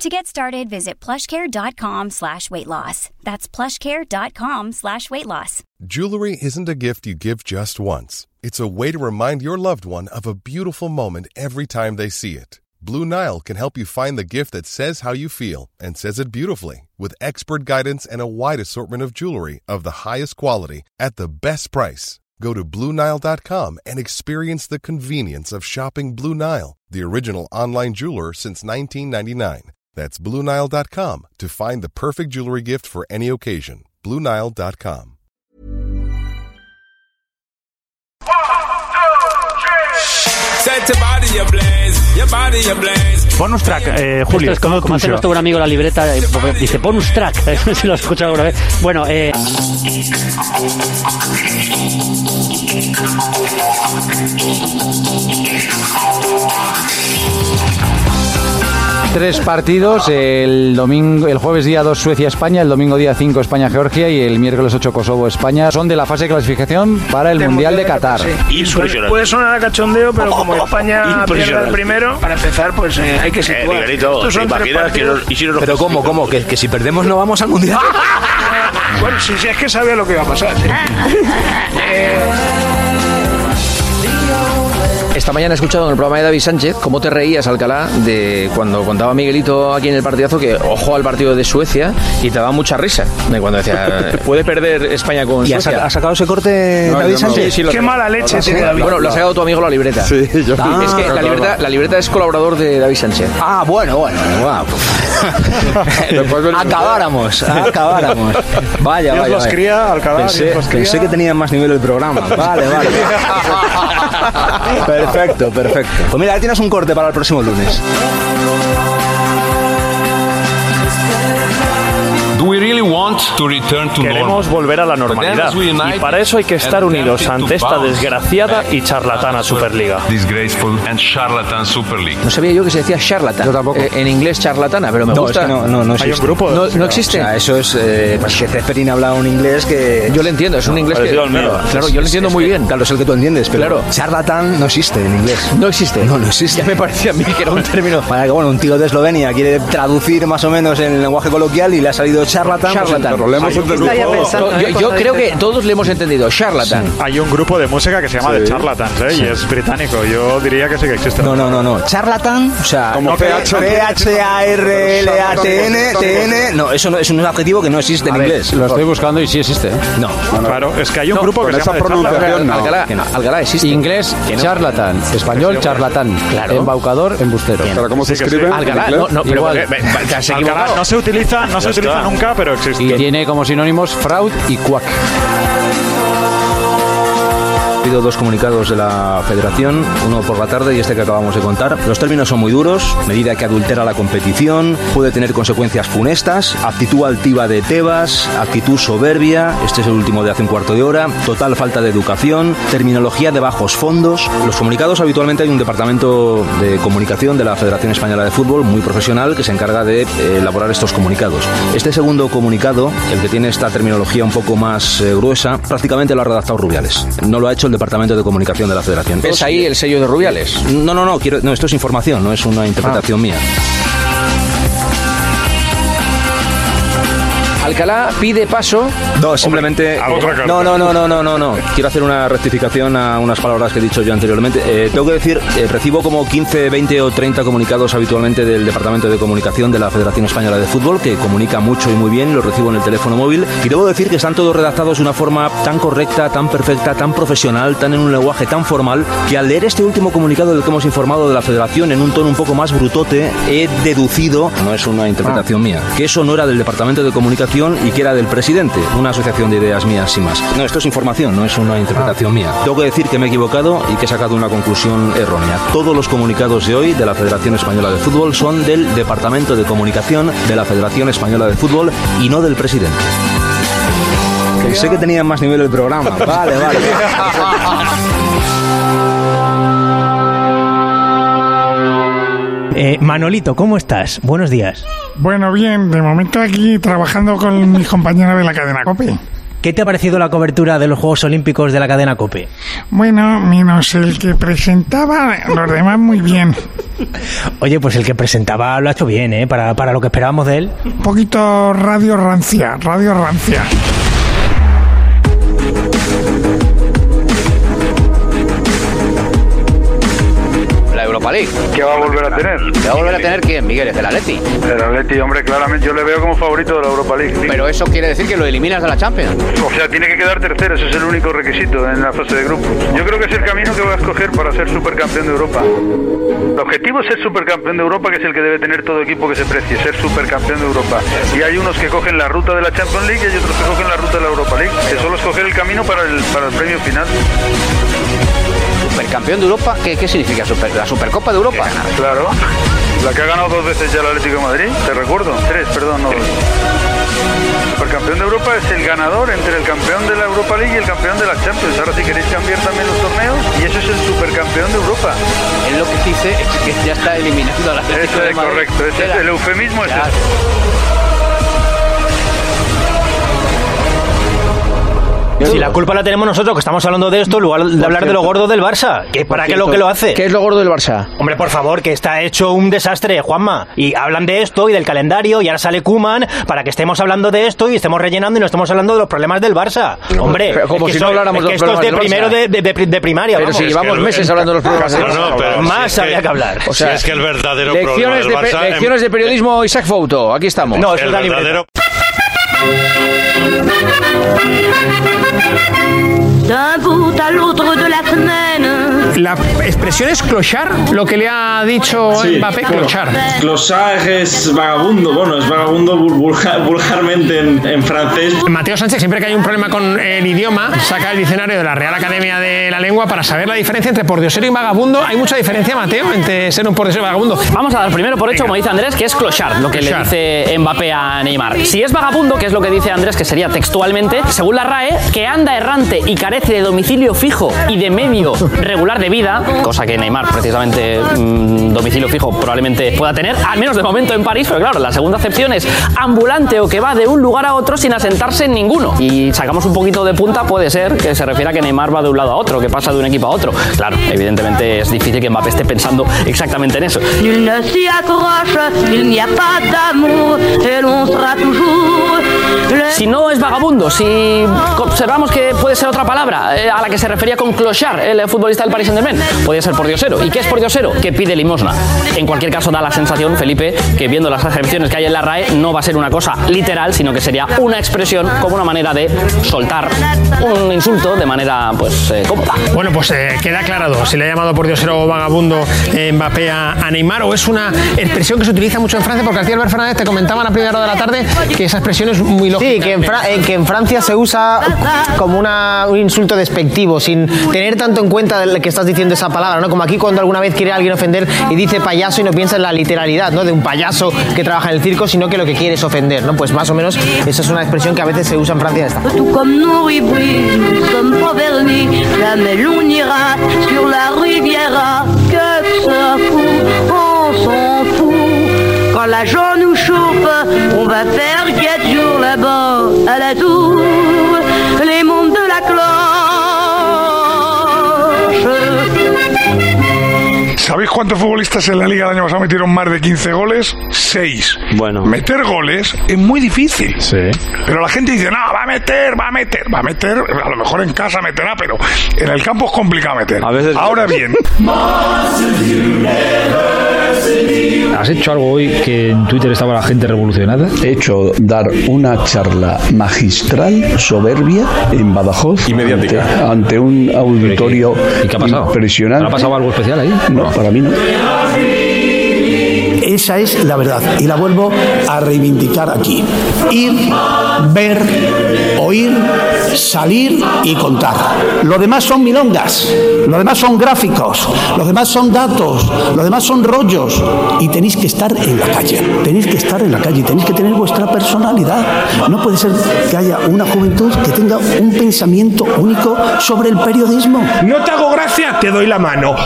To get started, visit plushcare.com slash weight loss. That's plushcare.com slash weight loss. Jewelry isn't a gift you give just once. It's a way to remind your loved one of a beautiful moment every time they see it. Blue Nile can help you find the gift that says how you feel and says it beautifully with expert guidance and a wide assortment of jewelry of the highest quality at the best price. Go to BlueNile.com and experience the convenience of shopping Blue Nile, the original online jeweler since 1999. That's BlueNile.com to find the perfect jewelry gift for any occasion. BlueNile.com. Set your body ablaze, your body ablaze. Bonus track, eh, Julio. Esto es como, como hace tuyo. nuestro buen amigo la libreta, eh, dice bonus track, no sé si lo has escuchado alguna vez. Bueno, eh, Tres partidos, el domingo, el jueves día 2 Suecia-España, el domingo día 5 España-Georgia y el miércoles 8 Kosovo-España. Son de la fase de clasificación para el Mundial de Qatar. Impresionante. Puede sonar a cachondeo, pero como España pierde el primero, para empezar, pues eh, hay que Eh, situar. Miguelito, Estos ¿te son tres imaginas que partidos- nos- y si nos- Pero ¿cómo, cómo? ¿Que, que si perdemos no vamos al Mundial? Bueno, si, si es que sabía lo que iba a pasar. ¿eh? Eh, Esta mañana he escuchado en el programa de David Sánchez cómo te reías, Alcalá, de cuando contaba Miguelito aquí en el partidazo que ojo al partido de Suecia y te daba mucha risa. De cuando decía, puede perder España con ¿Y Suecia. ha sacado ese corte No, David no. Sánchez? Sí, sí, lo qué mala leche tiene David. Bueno, lo ha sacado tu amigo la libreta. Sí, yo Ah, es que la libreta, la libreta es colaborador de David Sánchez. Ah, bueno, bueno. guau. acabáramos, acabáramos. Vaya, Dios vaya. los cría, Alcalá, Pensé, Dios los cría. pensé que tenía más nivel el programa. Vale, vale. Perfecto, perfecto. Pues mira, ahí tienes un corte para el próximo lunes. Really want to return to Queremos normal? volver a la normalidad y para eso hay que estar unidos ante esta desgraciada y charlatana Superliga. Disgraceful and charlatan Super League. No sabía yo que se decía charlatan. Yo tampoco. Eh, en inglés charlatana, pero me No, es gusta. que no, no, no Hay un existe. grupo. No- no O existe. sea, eso es. Eh, pues que Zeferin habla un inglés que. Yo le entiendo, es un inglés que. Claro, claro, yo lo entiendo muy bien. Claro, es el que tú entiendes, pero Claro. charlatan no existe en inglés. No existe. No, no existe. Ya me parecía a mí que era un término. Para que, bueno, un tío de Eslovenia quiere traducir más o menos en el lenguaje coloquial y le ha salido charlatan. Charlatan. Yo, yo creo que todos le hemos entendido. Charlatan. Hay un grupo de música que se llama The Charlatans, ¿eh? y es británico. Yo diría que sí que existe. No, no, no, no. Charlatan, o sea, Como PH. P-H-A-R-L-A-T-N, T-N. No, eso no, es un adjetivo que no existe en inglés. Lo estoy buscando y sí existe. ¿eh? No. Claro, es que hay un No, grupo que se esa llama pronunciación, no. Alcalá, Alcalá existe. Inglés, charlatán. Español, charlatán. Claro. Embaucador, embustero. ¿Pero cómo se Sí escribe? sí. Alcalá, no, no, pero Igual. eh, Alcalá no se utiliza, no se utiliza nunca, pero existe. Y tiene como sinónimos fraud y cuac. Ha habido dos comunicados de la federación, uno por la tarde y este que acabamos de contar. Los términos son muy duros, medida que adultera la competición, puede tener consecuencias funestas, actitud altiva de Tebas, actitud soberbia, este es el último de hace un cuarto de hora, total falta de educación, terminología de bajos fondos. Los comunicados habitualmente hay un departamento de comunicación de la Federación Española de Fútbol muy profesional que se encarga de eh, elaborar estos comunicados. Este segundo comunicado, el que tiene esta terminología un poco más eh, gruesa, prácticamente lo ha redactado Rubiales. No lo ha hecho el Departamento de Comunicación de la Federación. ¿Ves ahí el sello de Rubiales? No, no, no, quiero, no, esto es información, no es una interpretación mía. Alcalá pide paso. No, simplemente. otra carta. No, no, no, no, no, no, no. Quiero hacer una rectificación a unas palabras que he dicho yo anteriormente. Eh, tengo que decir, eh, recibo como 15, 20 o 30 comunicados habitualmente del Departamento de Comunicación de la Federación Española de Fútbol, que comunica mucho y muy bien, los recibo en el teléfono móvil. Y debo decir que están todos redactados de una forma tan correcta, tan perfecta, tan profesional, tan en un lenguaje tan formal, que al leer este último comunicado del que hemos informado de la Federación en un tono un poco más brutote, he deducido, no es una interpretación mía, que eso no era del Departamento de Comunicación y que era del presidente, una asociación de ideas mías y más. No, esto es información, no es una interpretación mía. Tengo que decir que me he equivocado y que he sacado una conclusión errónea. Todos los comunicados de hoy de la Federación Española de Fútbol son del Departamento de Comunicación de la Federación Española de Fútbol y no del presidente. Pensé que tenía más nivel el programa. Vale, vale. Eh, Manolito, ¿cómo estás? Buenos días. Bueno, bien, de momento aquí trabajando con mis compañeros de la cadena COPE. ¿Qué te ha parecido la cobertura de los Juegos Olímpicos de la cadena COPE? Bueno, menos el que presentaba, los demás muy bien. Oye, pues el que presentaba lo ha hecho bien, ¿eh? Para, para lo que esperábamos de él. Un poquito radio rancia, radio rancia. Europa League. ¿Qué va a volver a tener? ¿Qué va a volver a tener quién, Miguel? ¿Es del Atleti? El Atleti, hombre, claramente yo le veo como favorito de la Europa League. Pero eso quiere decir que lo eliminas de la Champions. O sea, tiene que quedar tercero, ese es el único requisito en la fase de grupos. Yo creo que es el camino que va a escoger para ser supercampeón de Europa. El objetivo es ser supercampeón de Europa, que es el que debe tener todo equipo que se precie, ser supercampeón de Europa. Y hay unos que cogen la ruta de la Champions League y hay otros que cogen la ruta de la Europa League, que solo escoger el camino para el, para el premio final. ¿Supercampeón de Europa? ¿Qué, qué significa? Super, ¿La Supercopa de Europa? Claro. La que ha ganado dos veces ya el Atlético de Madrid, te recuerdo. Tres, perdón, no. Supercampeón de Europa es el ganador entre el campeón de la Europa League y el campeón de la Champions. Ahora si queréis cambiar también los torneos, y eso es el supercampeón de Europa. Él lo que dice es que ya está eliminando a la Atlético Eso de es Madrid. correcto, ese es el eufemismo es. Si la culpa la tenemos nosotros, que estamos hablando de esto, en lugar de hablar de lo gordo del Barça. ¿Que ¿Para qué lo que lo hace? ¿Qué es lo gordo del Barça? Hombre, por favor, que está hecho un desastre, Juanma. Y hablan de esto y del calendario y ahora sale Kuman para que estemos hablando de esto y estemos rellenando y no estemos hablando de los problemas del Barça. Hombre, Pero como es que si no habláramos es que de los esto es de primero de, de- de- de primaria. Pero vamos. si llevamos que- meses hablando de los problemas del No, no, Barça. pero Más si habría que- que hablar. O sea, si es que el verdadero Lecciones problema del Barça... lecciones de periodismo Isaac Fouto. Aquí estamos. No, el es libreta. verdadero D'un bout à l'autre de la semaine. La expresión es clochar, lo que le ha dicho Mbappé, clochar. Closar es vagabundo, bueno, es vagabundo vul- vulgar- vulgarmente en, en francés. Mateo Sánchez, siempre que hay un problema con el idioma, saca el diccionario de la Real Academia de la Lengua para saber la diferencia entre pordiosero y vagabundo. ¿Hay mucha diferencia, Mateo, entre ser un pordiosero y vagabundo? Vamos a dar primero por hecho, como dice Andrés, que es clochard, lo que Clochard. le dice Mbappé a Neymar. Si es vagabundo, que es lo que dice Andrés, que sería textualmente, según la RAE, que anda errante y carece de domicilio fijo y de medio regular de vida, cosa que Neymar, precisamente, mm, domicilio fijo probablemente pueda tener, al menos de momento en París, pero claro, la segunda acepción es ambulante o que va de un lugar a otro sin asentarse en ninguno. Y sacamos un poquito de punta, puede ser que se refiera a que Neymar va de un lado a otro, que pasa de un equipo a otro. Claro, evidentemente es difícil que Mbappé esté pensando exactamente en eso. There's Si no es vagabundo, si observamos que puede ser otra palabra eh, a la que se refería con clochard, el futbolista del Paris Saint-Germain, podría ser pordiosero. ¿Y qué es pordiosero? Que pide limosna. En cualquier caso, da la sensación, Felipe, que viendo las acepciones que hay en la RAE, no va a ser una cosa literal, sino que sería una expresión como una manera de soltar un insulto de manera, pues, eh, cómoda. Bueno, pues eh, queda aclarado si le ha llamado pordiosero o vagabundo eh, Mbappé a, a Neymar o es una expresión que se utiliza mucho en Francia, porque García Albert Fernández te comentaba a la primera hora de la tarde que esa expresión es muy lógica. Sí, que en, Fra- que en Francia se usa como una- un insulto despectivo, sin tener tanto en cuenta de que estás diciendo esa palabra, ¿no? Como aquí cuando alguna vez quiere alguien ofender y dice payaso y no piensa en la literalidad, ¿no? De un payaso que trabaja en el circo, sino que lo que quiere es ofender, ¿no? Pues más o menos esa es una expresión que a veces se usa en Francia. Esta. Quand l'argent nous chauffe, on va faire quatre jours là-bas, à la tour, ¿Sabéis cuántos futbolistas en la liga el año pasado metieron más de 15 goles? 6. Bueno. Meter goles es muy difícil. Sí. Pero la gente dice, no, va a meter, va a meter, va a meter. A lo mejor en casa meterá, pero en el campo es complicado meter. A veces- Ahora bien, ¿Has hecho algo hoy que en Twitter estaba la gente revolucionada? He hecho dar una charla magistral, soberbia, en Badajoz. Y mediática. Ante, ante un auditorio ¿Y qué ha pasado? impresionante. ¿Ha pasado algo especial ahí? No, para Esa es la verdad y la vuelvo a reivindicar aquí. Ir, ver, oír, salir y contar. Lo demás son milongas, lo demás son gráficos, lo demás son datos, lo demás son rollos. Y tenéis que estar en la calle, tenéis que estar en la calle, tenéis que tener vuestra personalidad. No puede ser que haya una juventud que tenga un pensamiento único sobre el periodismo. No te hago gracia, te doy la mano.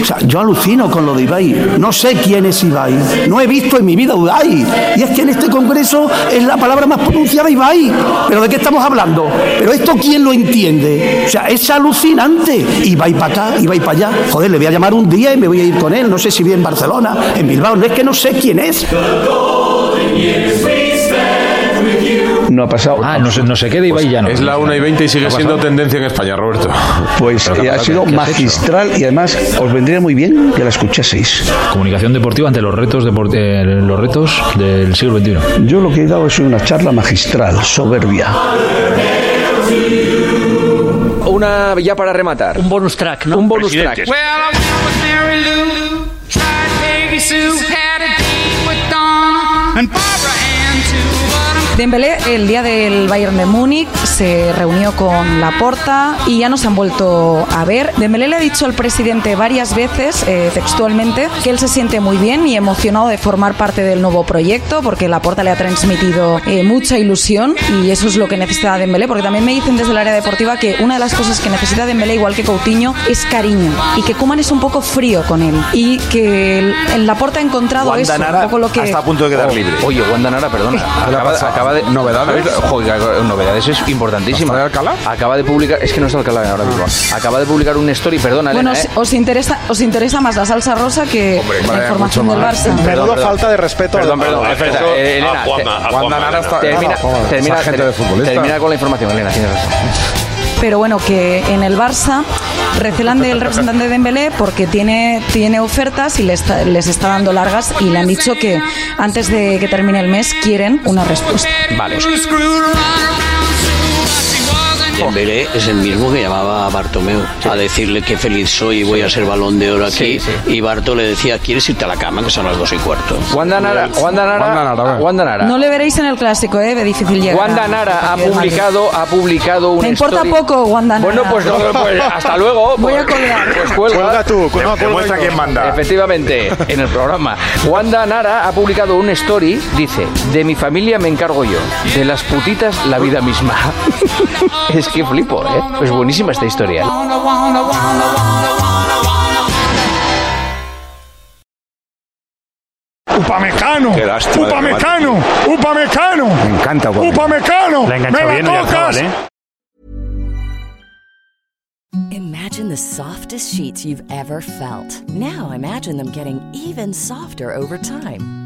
O sea, yo alucino con lo de Ibai. No sé quién es Ibai. No he visto en mi vida Ibai. Y es que en este congreso es la palabra más pronunciada Ibai. ¿Pero de qué estamos hablando? ¿Pero esto quién lo entiende? O sea, es alucinante. Ibai para acá, Ibai para allá. Joder, le voy a llamar un día y me voy a ir con él. No sé si vive en Barcelona, en Bilbao. No es que no sé quién es. No ha pasado. Ah, no se, no se queda Ibai ya no. Es la 1 y 20 y sigue siendo tendencia en España, Roberto. Pues eh, ha ¿qué sido hecho? magistral y además os vendría muy bien que la escuchaseis. Comunicación deportiva ante los retos, eh, los retos del siglo XXI. Yo lo que he dado es una charla magistral, soberbia. Una ya para rematar. Un bonus track, ¿no? Un bonus track. Dembélé el día del Bayern de Múnich se reunió con Laporta y ya no se han vuelto a ver. Dembélé le ha dicho al presidente varias veces, eh, textualmente, que él se siente muy bien y emocionado de formar parte del nuevo proyecto porque Laporta le ha transmitido eh, mucha ilusión y eso es lo que necesita Dembélé porque también me dicen desde el área deportiva que una de las cosas que necesita Dembélé igual que Coutinho es cariño y que Koeman es un poco frío con él y que el, el Laporta ha encontrado Wanda eso, un Nara poco lo que está a punto de quedar libre. Oye, Wanda Nara, perdona. Acaba, acaba de. ¿Novedades? ¿sabéis? Joder, novedades es importantísimo. Acaba de publicar. Es que no está Alcalá ahora mismo. Acaba de publicar un story, perdona, Bueno, Elena, ¿eh? os interesa, os interesa más la salsa rosa que la información del Barça. Perdón, perdón. falta de respeto Perdón, perdón. al- espera, al- eh, Elena, a Juanma, te- a Juanma Nara está- termina, Ah, con la información, Elena, tienes razón. Pero bueno, que en el Barça recelan del representante de Dembélé porque tiene, tiene ofertas y les está, les está dando largas y le han dicho que antes de que termine el mes quieren una respuesta. Vale. Dembélé es el mismo que llamaba a Bartomeu a decirle que feliz soy y voy a ser balón de oro aquí. Y Barto le decía, ¿quieres irte a la cama? Que son las dos y cuarto. Wanda Nara, Wanda Nara, Wanda Nara. No le veréis en el clásico, ¿eh? De difícil llegar. Wanda Nara ha publicado, ha publicado un Me importa story- poco, Wanda Nara. Bueno, pues, no, pues hasta luego. Voy a Pues- colgar. Pues cuelga. Cuelga tú, no, Demuestra quién manda. Efectivamente, en el programa. Wanda Nara ha publicado un story, dice, de mi familia me encargo yo, de las putitas la vida misma. es que flipo, ¿eh? Es buenísima esta historia. Upamecano, Qué lástima de Upamecano, Upamecano, Me encanta Upamecano, La enganchó me bien, tocas. ¿eh? Imagine the softest sheets you've ever felt. Now imagine them getting even softer over time.